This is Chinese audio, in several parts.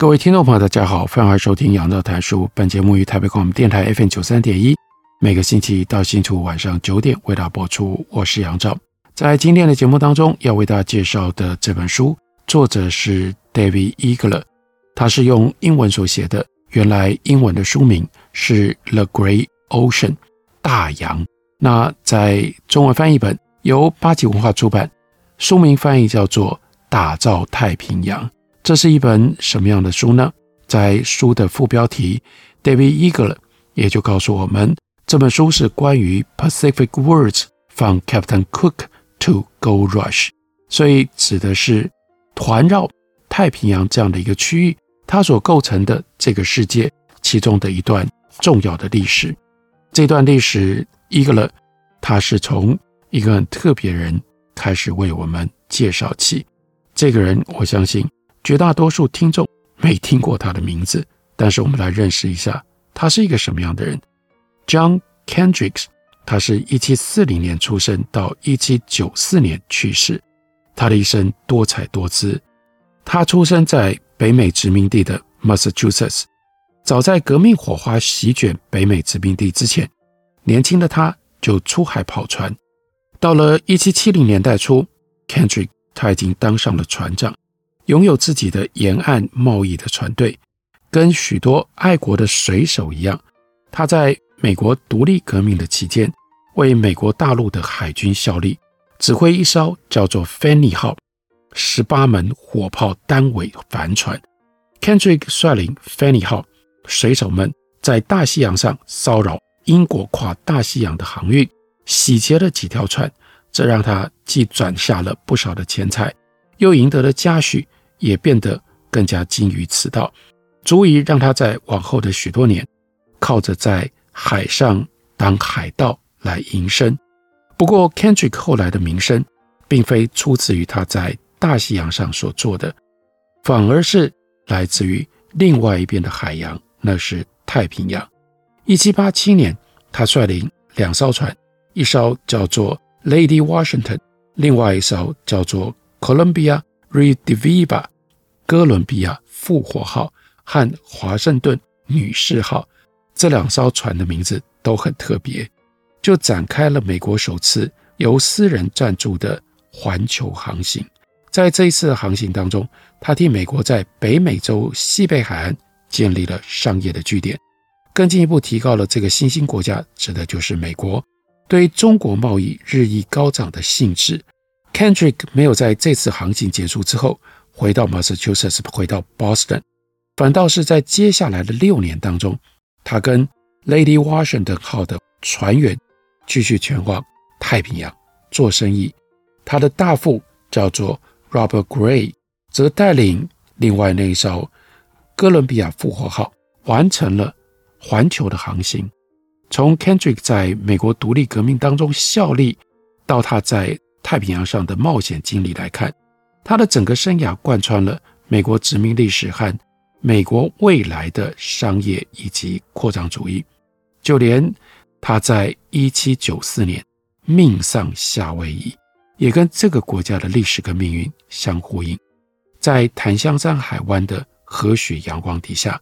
各位听众朋友，大家好，欢迎收听杨照谈书。本节目于台北广播电台 FM 九三点一。每个星期一到星期五晚上九点为大家播出。我是杨照，在今天的节目当中要为大家介绍的这本书，作者是 David Eagle，他是用英文所写的。原来英文的书名是《The Great Ocean》大洋。那在中文翻译本由八级文化出版，书名翻译叫做《打造太平洋》。这是一本什么样的书呢？在书的副标题，David Eagle 也就告诉我们。这本书是关于 Pacific Words from Captain Cook to Gold Rush，所以指的是环绕太平洋这样的一个区域，它所构成的这个世界其中的一段重要的历史。这段历史，，Eagle 他是从一个很特别人开始为我们介绍起。这个人，我相信绝大多数听众没听过他的名字，但是我们来认识一下，他是一个什么样的人。John Kendricks，他是一七四零年出生，到一七九四年去世。他的一生多彩多姿。他出生在北美殖民地的 Massachusetts。早在革命火花席卷北美殖民地之前，年轻的他就出海跑船。到了一七七零年代初，Kendrick 他已经当上了船长，拥有自己的沿岸贸易的船队。跟许多爱国的水手一样，他在美国独立革命的期间，为美国大陆的海军效力，指挥一艘叫做 Fanny 号十八门火炮单尾帆船。Kendrick 率领 Fanny 号水手们在大西洋上骚扰英国跨大西洋的航运，洗劫了几条船，这让他既赚下了不少的钱财，又赢得了嘉许，也变得更加精于此道，足以让他在往后的许多年，靠着在海上当海盗来营生，不过 Kendrick 后来的名声，并非出自于他在大西洋上所做的，反而是来自于另外一边的海洋，那是太平洋。一七八七年，他率领两艘船，一艘叫做 Lady Washington，另外一艘叫做 Columbia Rediviva，哥伦比亚复活号和华盛顿女士号。这两艘船的名字都很特别，就展开了美国首次由私人赞助的环球航行。在这一次航行当中，他替美国在北美洲西北海岸建立了商业的据点，更进一步提高了这个新兴国家，指的就是美国对于中国贸易日益高涨的兴致。Kendrick 没有在这次航行结束之后回到 Massachusetts，回到 Boston，反倒是在接下来的六年当中。他跟 Lady Washington 号的船员继续前往太平洋做生意。他的大副叫做 Robert Gray，则带领另外那一艘哥伦比亚复活号完成了环球的航行。从 Kendrick 在美国独立革命当中效力，到他在太平洋上的冒险经历来看，他的整个生涯贯穿了美国殖民历史和。美国未来的商业以及扩张主义，就连他在一七九四年命丧夏威夷，也跟这个国家的历史跟命运相呼应。在檀香山海湾的和煦阳光底下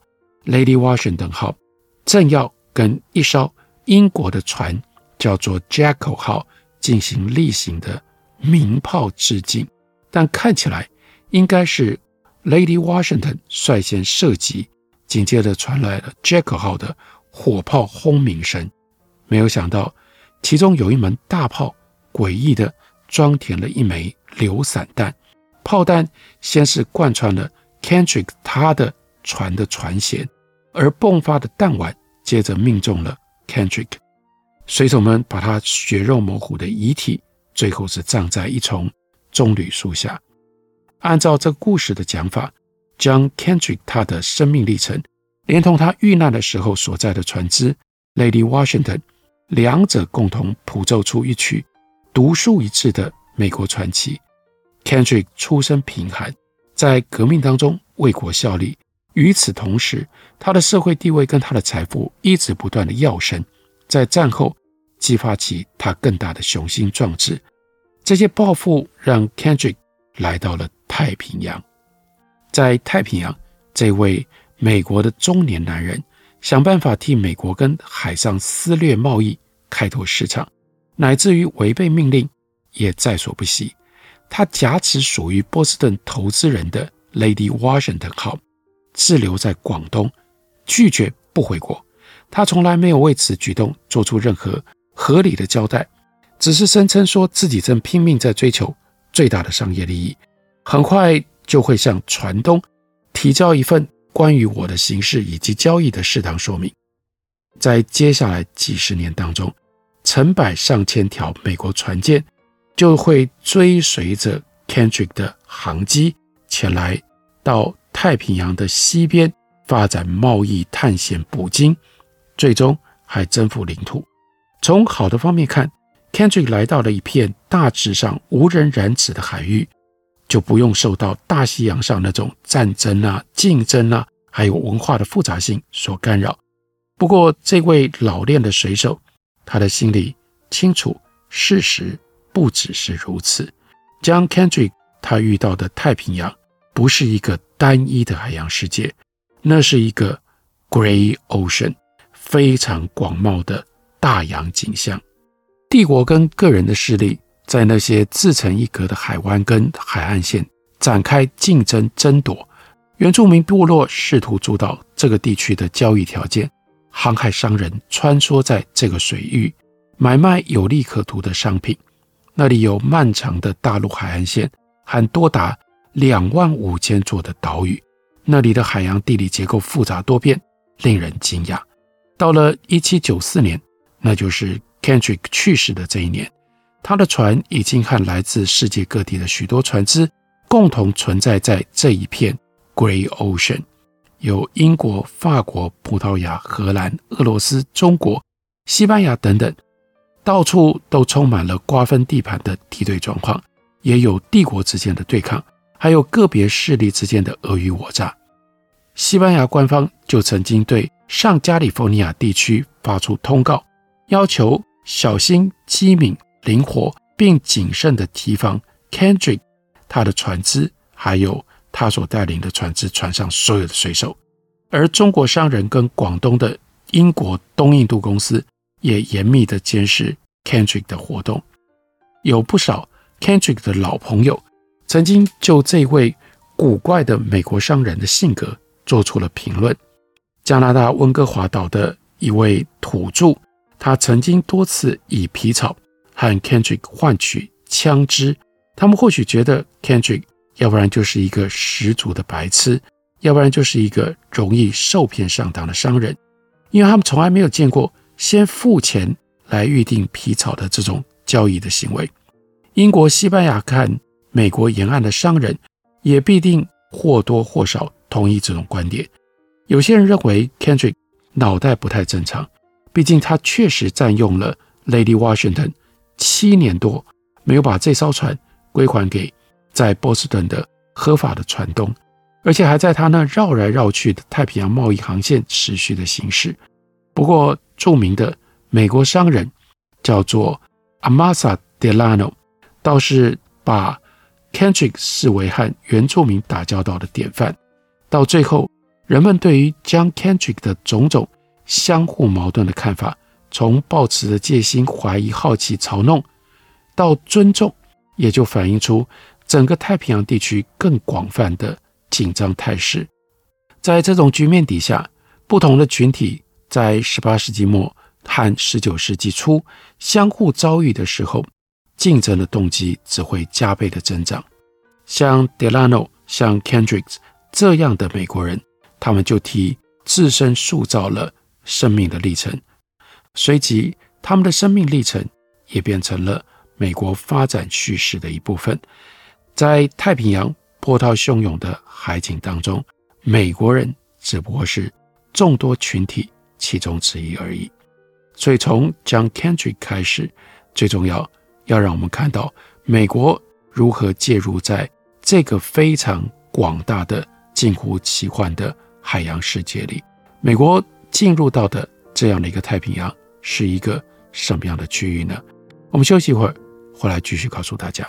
，Lady Washington 号正要跟一艘英国的船叫做 Jackal 号进行例行的鸣炮致敬，但看起来应该是。Lady Washington 率先射击，紧接着传来了 Jack 号的火炮轰鸣声。没有想到，其中有一门大炮诡异地装填了一枚流散弹，炮弹先是贯穿了 Kendrick 他的船的船舷，而迸发的弹丸接着命中了 Kendrick。水手们把他血肉模糊的遗体，最后是葬在一丛棕榈树下。按照这故事的讲法将 Kendrick 他的生命历程，连同他遇难的时候所在的船只 Lady Washington，两者共同谱奏出一曲独树一帜的美国传奇。Kendrick 出身贫寒，在革命当中为国效力，与此同时，他的社会地位跟他的财富一直不断的跃升，在战后激发起他更大的雄心壮志。这些抱负让 Kendrick 来到了太平洋，在太平洋，这位美国的中年男人想办法替美国跟海上私掠贸易开拓市场，乃至于违背命令也在所不惜。他挟持属于波士顿投资人的 Lady Washington 号，滞留在广东，拒绝不回国。他从来没有为此举动做出任何合理的交代，只是声称说自己正拼命在追求最大的商业利益。很快就会向船东提交一份关于我的行事以及交易的适当说明。在接下来几十年当中，成百上千条美国船舰就会追随着 Kendrick 的航机前来到太平洋的西边发展贸易、探险、捕鲸，最终还征服领土。从好的方面看，Kendrick 来到了一片大致上无人染指的海域。就不用受到大西洋上那种战争啊、竞争啊，还有文化的复杂性所干扰。不过，这位老练的水手，他的心里清楚，事实不只是如此。John Kendrick 他遇到的太平洋不是一个单一的海洋世界，那是一个 Great Ocean，非常广袤的大洋景象。帝国跟个人的势力。在那些自成一格的海湾跟海岸线展开竞争争夺，原住民部落试图主导这个地区的交易条件，航海商人穿梭在这个水域，买卖有利可图的商品。那里有漫长的大陆海岸线和多达两万五千座的岛屿，那里的海洋地理结构复杂多变，令人惊讶。到了一七九四年，那就是 Kendrick 去世的这一年。他的船已经和来自世界各地的许多船只共同存在在这一片 Great Ocean，有英国、法国、葡萄牙、荷兰、俄罗斯、中国、西班牙等等，到处都充满了瓜分地盘的敌对状况，也有帝国之间的对抗，还有个别势力之间的尔虞我诈。西班牙官方就曾经对上加利福尼亚地区发出通告，要求小心机敏。灵活并谨慎地提防 Kendrick，他的船只，还有他所带领的船只船上所有的水手。而中国商人跟广东的英国东印度公司也严密地监视 Kendrick 的活动。有不少 Kendrick 的老朋友曾经就这位古怪的美国商人的性格做出了评论。加拿大温哥华岛的一位土著，他曾经多次以皮草。和 Kendrick 换取枪支，他们或许觉得 Kendrick 要不然就是一个十足的白痴，要不然就是一个容易受骗上当的商人，因为他们从来没有见过先付钱来预定皮草的这种交易的行为。英国、西班牙看美国沿岸的商人也必定或多或少同意这种观点。有些人认为 Kendrick 脑袋不太正常，毕竟他确实占用了 Lady Washington。七年多没有把这艘船归还给在波士顿的合法的船东，而且还在他那绕来绕去的太平洋贸易航线持续的行驶。不过，著名的美国商人叫做 Amasa Delano，倒是把 Kendrick 视为和原住民打交道的典范。到最后，人们对于 John Kendrick 的种种相互矛盾的看法。从抱持着戒心、怀疑、好奇、嘲弄，到尊重，也就反映出整个太平洋地区更广泛的紧张态势。在这种局面底下，不同的群体在十八世纪末和十九世纪初相互遭遇的时候，竞争的动机只会加倍的增长。像 Delano、像 Kendricks 这样的美国人，他们就替自身塑造了生命的历程。随即，他们的生命历程也变成了美国发展叙事的一部分。在太平洋波涛汹涌的海景当中，美国人只不过是众多群体其中之一而已。所以从 John Kendrick 开始，最重要要让我们看到美国如何介入在这个非常广大的、近乎奇幻的海洋世界里。美国进入到的这样的一个太平洋是一个什么样的区域呢？我们休息一会儿，回来继续告诉大家。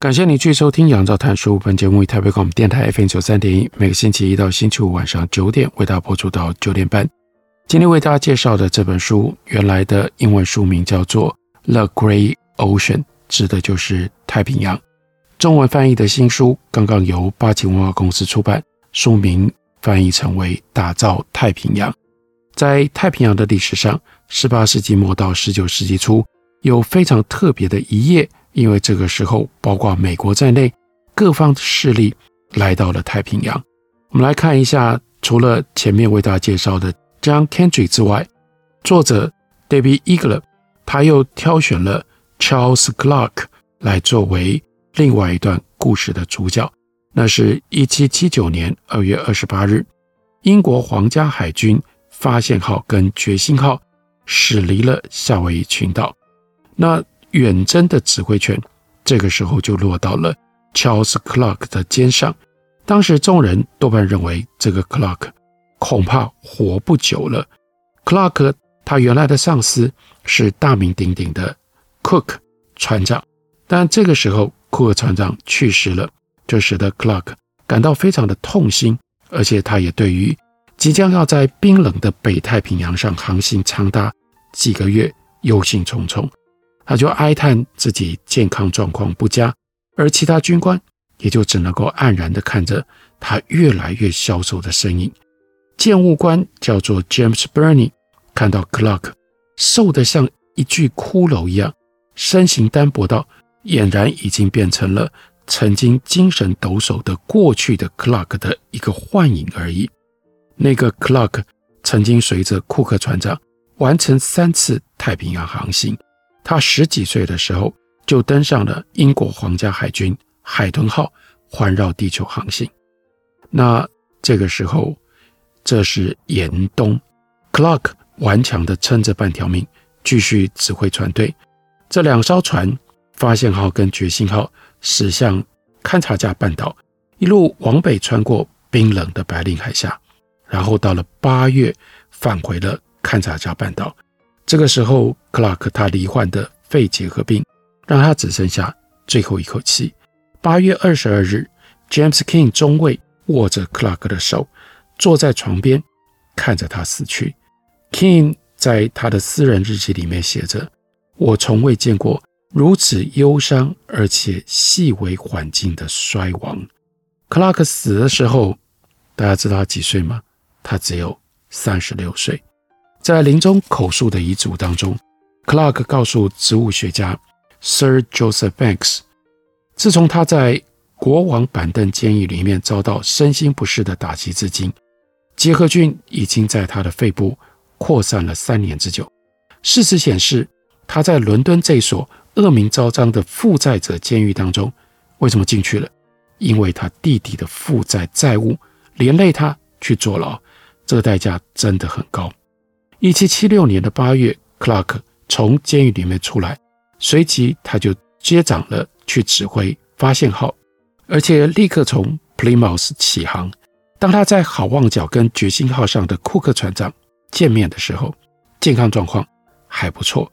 感谢你去收听《杨照谈书》本节目，以台北广播电台 FM 九三点一，每个星期一到星期五晚上九点为大家播出到九点半。今天为大家介绍的这本书，原来的英文书名叫做《The Great Ocean》，指的就是太平洋。中文翻译的新书刚刚由八旗文化公司出版，书名翻译成为《打造太平洋》。在太平洋的历史上，十八世纪末到十九世纪初，有非常特别的一页。因为这个时候，包括美国在内，各方势力来到了太平洋。我们来看一下，除了前面为大家介绍的 John Kendry 之外，作者 David Eagle，他又挑选了 Charles Clark 来作为另外一段故事的主角。那是一七七九年二月二十八日，英国皇家海军发现号跟决心号驶离了夏威夷群岛。那远征的指挥权，这个时候就落到了 Charles Clark 的肩上。当时众人多半认为这个 Clark 恐怕活不久了。Clark 他原来的上司是大名鼎鼎的 Cook 船长，但这个时候 Cook 船长去世了，这使得 Clark 感到非常的痛心，而且他也对于即将要在冰冷的北太平洋上航行长达几个月忧心忡忡。他就哀叹自己健康状况不佳，而其他军官也就只能够黯然地看着他越来越消瘦的身影。舰务官叫做 James Burney，看到 Clark 瘦得像一具骷髅一样，身形单薄到俨然已经变成了曾经精神抖擞的过去的 Clark 的一个幻影而已。那个 Clark 曾经随着库克船长完成三次太平洋航行。他十几岁的时候就登上了英国皇家海军海豚号环绕地球航行。那这个时候，这是严冬，Clark 顽强地撑着半条命，继续指挥船队。这两艘船发现号跟决心号驶向勘察加半岛，一路往北穿过冰冷的白令海峡，然后到了八月返回了勘察加半岛。这个时候，克拉克他罹患的肺结核病，让他只剩下最后一口气。八月二十二日，James King 中尉握着克拉克的手，坐在床边，看着他死去。King 在他的私人日记里面写着：“我从未见过如此忧伤而且细微环境的衰亡。克拉克死的时候，大家知道他几岁吗？他只有三十六岁。在临终口述的遗嘱当中，，Clark 告诉植物学家 Sir Joseph Banks，自从他在国王板凳监狱里面遭到身心不适的打击至今，结核菌已经在他的肺部扩散了三年之久。事实显示，他在伦敦这所恶名昭彰的负债者监狱当中，为什么进去了？因为他弟弟的负债债务连累他去坐牢，这个代价真的很高。一七七六年的八月，克拉克从监狱里面出来，随即他就接掌了去指挥发现号，而且立刻从 Plymouth 起航。当他在好望角跟决心号上的库克船长见面的时候，健康状况还不错。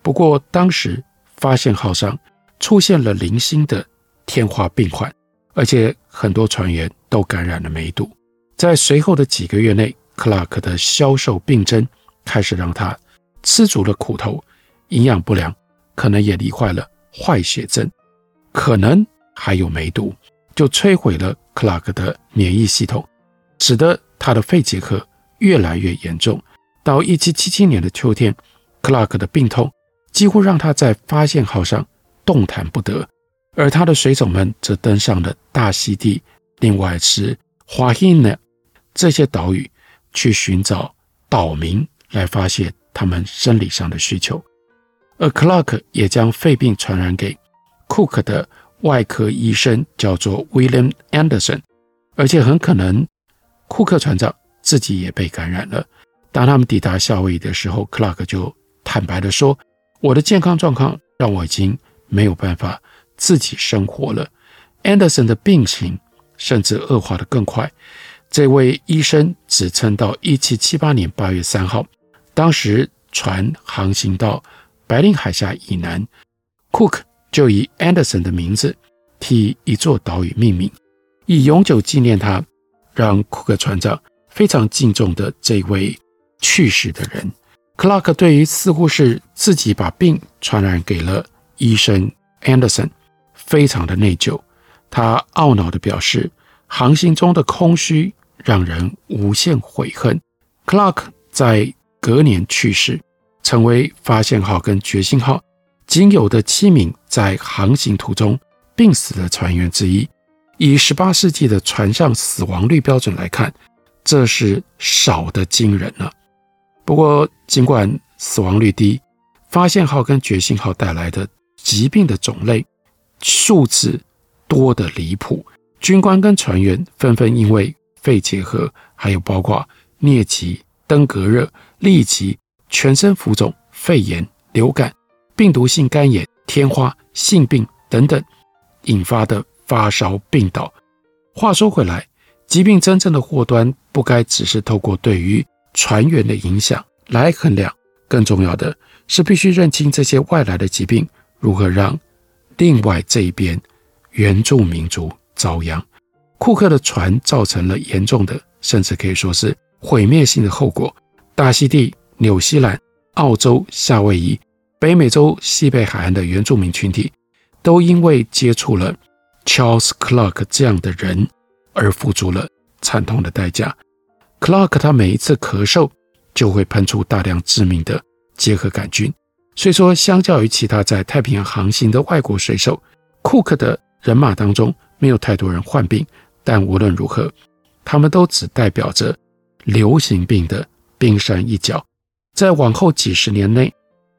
不过当时发现号上出现了零星的天花病患，而且很多船员都感染了梅毒。在随后的几个月内，克拉克的消瘦病征。开始让他吃足了苦头，营养不良，可能也罹患了坏血症，可能还有梅毒，就摧毁了克拉克的免疫系统，使得他的肺结核越来越严重。到一七七七年的秋天，克拉克的病痛几乎让他在发现号上动弹不得，而他的水手们则登上了大溪地，另外是华欣呢这些岛屿去寻找岛民。来发泄他们生理上的需求，而 Clark 也将肺病传染给库克的外科医生，叫做 William Anderson，而且很可能库克船长自己也被感染了。当他们抵达夏威夷的时候，，Clark 就坦白地说：“我的健康状况让我已经没有办法自己生活了。” Anderson 的病情甚至恶化得更快，这位医生只撑到一七七八年八月三号。当时船航行到白令海峡以南，Cook 就以 Anderson 的名字替一座岛屿命名，以永久纪念他，让库克船长非常敬重的这位去世的人。克拉克对于似乎是自己把病传染给了医生 Anderson，非常的内疚。他懊恼地表示，航行中的空虚让人无限悔恨。克拉克在隔年去世，成为发现号跟决心号仅有的七名在航行途中病死的船员之一。以十八世纪的船上死亡率标准来看，这是少得惊人了。不过，尽管死亡率低，发现号跟决心号带来的疾病的种类数字多得离谱，军官跟船员纷纷因为肺结核，还有包括疟疾、登革热。痢疾、全身浮肿、肺炎、流感、病毒性肝炎、天花、性病等等引发的发烧病倒。话说回来，疾病真正的祸端不该只是透过对于船员的影响来衡量，更重要的是必须认清这些外来的疾病如何让另外这一边原住民族遭殃。库克的船造成了严重的，甚至可以说是毁灭性的后果。大溪地、纽西兰、澳洲、夏威夷、北美洲西北海岸的原住民群体，都因为接触了 Charles Clark 这样的人而付出了惨痛的代价。Clark 他每一次咳嗽就会喷出大量致命的结核杆菌，所以说，相较于其他在太平洋航行的外国水手，库克的人马当中没有太多人患病，但无论如何，他们都只代表着流行病的。冰山一角，在往后几十年内，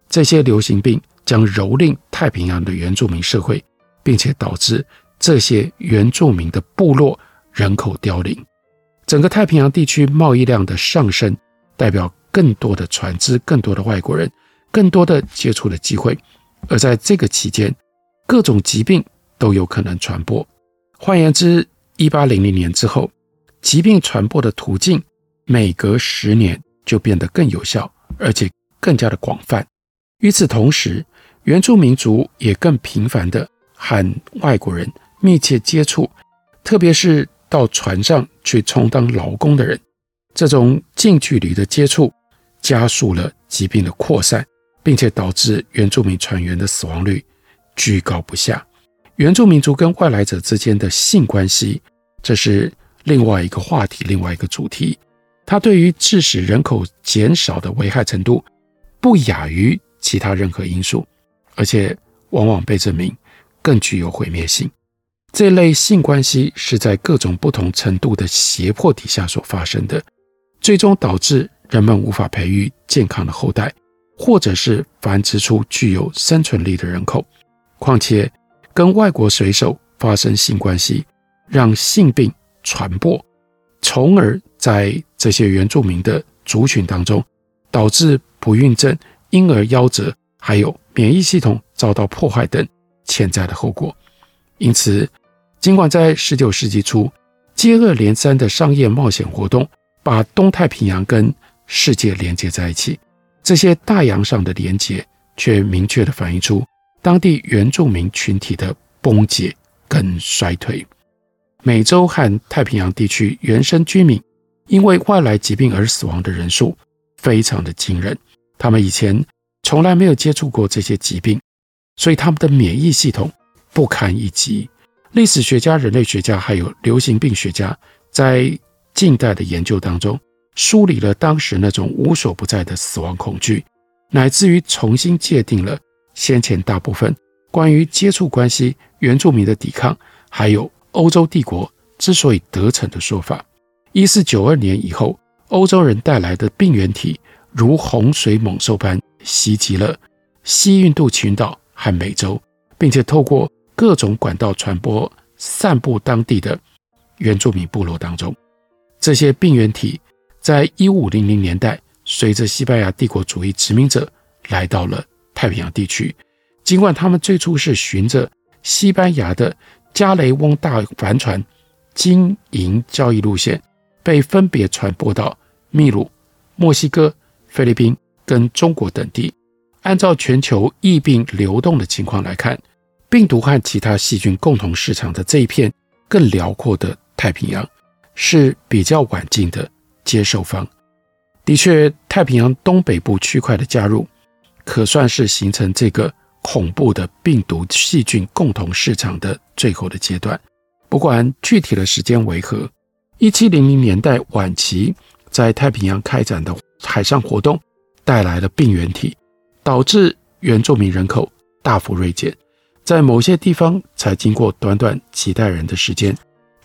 这些流行病将蹂躏太平洋的原住民社会，并且导致这些原住民的部落人口凋零。整个太平洋地区贸易量的上升，代表更多的船只、更多的外国人、更多的接触的机会。而在这个期间，各种疾病都有可能传播。换言之，一八零零年之后，疾病传播的途径每隔十年。就变得更有效，而且更加的广泛。与此同时，原住民族也更频繁地和外国人密切接触，特别是到船上去充当劳工的人。这种近距离的接触加速了疾病的扩散，并且导致原住民船员的死亡率居高不下。原住民族跟外来者之间的性关系，这是另外一个话题，另外一个主题。它对于致使人口减少的危害程度，不亚于其他任何因素，而且往往被证明更具有毁灭性。这类性关系是在各种不同程度的胁迫底下所发生的，最终导致人们无法培育健康的后代，或者是繁殖出具有生存力的人口。况且，跟外国水手发生性关系，让性病传播，从而在这些原住民的族群当中，导致不孕症、婴儿夭折，还有免疫系统遭到破坏等潜在的后果。因此，尽管在19世纪初，接二连三的商业冒险活动把东太平洋跟世界连接在一起，这些大洋上的连接却明确地反映出当地原住民群体的崩解跟衰退。美洲和太平洋地区原生居民，因为外来疾病而死亡的人数非常的惊人，他们以前从来没有接触过这些疾病，所以他们的免疫系统不堪一击。历史学家、人类学家还有流行病学家在近代的研究当中，梳理了当时那种无所不在的死亡恐惧，乃至于重新界定了先前大部分关于接触关系、原住民的抵抗，还有欧洲帝国之所以得逞的说法。一四九二年以后，欧洲人带来的病原体如洪水猛兽般袭击了西印度群岛和美洲，并且透过各种管道传播，散布当地的原住民部落当中。这些病原体在一五零零年代，随着西班牙帝国主义殖民者来到了太平洋地区。尽管他们最初是循着西班牙的加雷翁大帆船经营交易路线。被分别传播到秘鲁、墨西哥、菲律宾跟中国等地。按照全球疫病流动的情况来看，病毒和其他细菌共同市场的这一片更辽阔的太平洋是比较晚近的接受方。的确，太平洋东北部区块的加入，可算是形成这个恐怖的病毒细菌共同市场的最后的阶段。不管具体的时间为何。一七零零年代晚期，在太平洋开展的海上活动带来了病原体，导致原住民人口大幅锐减。在某些地方，才经过短短几代人的时间，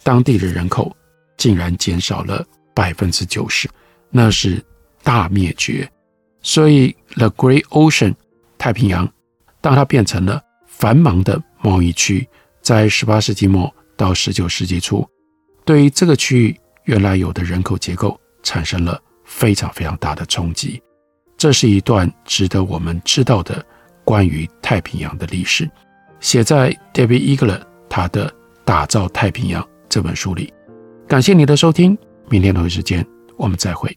当地的人口竟然减少了百分之九十，那是大灭绝。所以，The Great Ocean 太平洋，当它变成了繁忙的贸易区，在十八世纪末到十九世纪初。对于这个区域原来有的人口结构产生了非常非常大的冲击，这是一段值得我们知道的关于太平洋的历史，写在 David Eagle 他的《打造太平洋》这本书里。感谢你的收听，明天同一时间我们再会。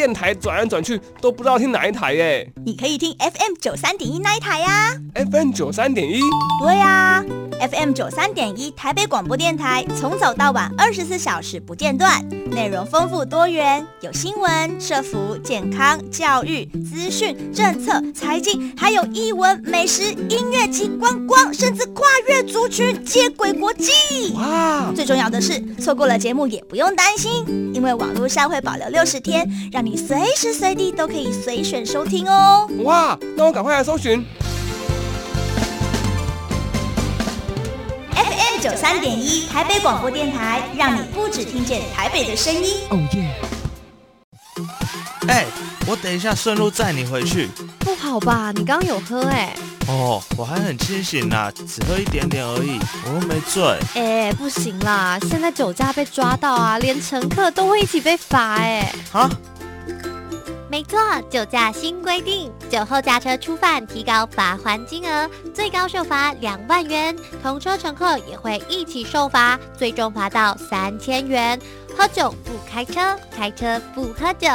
啊，电台转来转去都不知道听哪一台耶。你可以听 FM 九三点一那一台呀。FM 九三点一。对呀，FM 九三点一台北广播电台，从早到晚二十四小时不间断，内容丰富多元，有新闻、社服、健康、教育、资讯、政策、财经，还有艺文、美食、音乐及观光，甚至跨越族群接轨国际。哇！最重要的是，错过了节目也不用担心，因为网络上会保留六十天，让你随时随地都可以随选收听哦。哇！那我赶快来搜寻九三点一台北广播电台，让你不只听见台北的声音。哦耶！哎，我等一下顺路载你回去。不好吧？你刚刚有喝哎。哦，我还很清醒啦，只喝一点点而已，我又没醉。哎，不行啦，现在酒驾被抓到啊，连乘客都会一起被罚哎。啊？没错，酒驾新规定，酒后驾车初犯提高罚还金额，最高受罚两万元，同车乘客也会一起受罚，最终罚到三千元。喝酒不开车，开车不喝酒。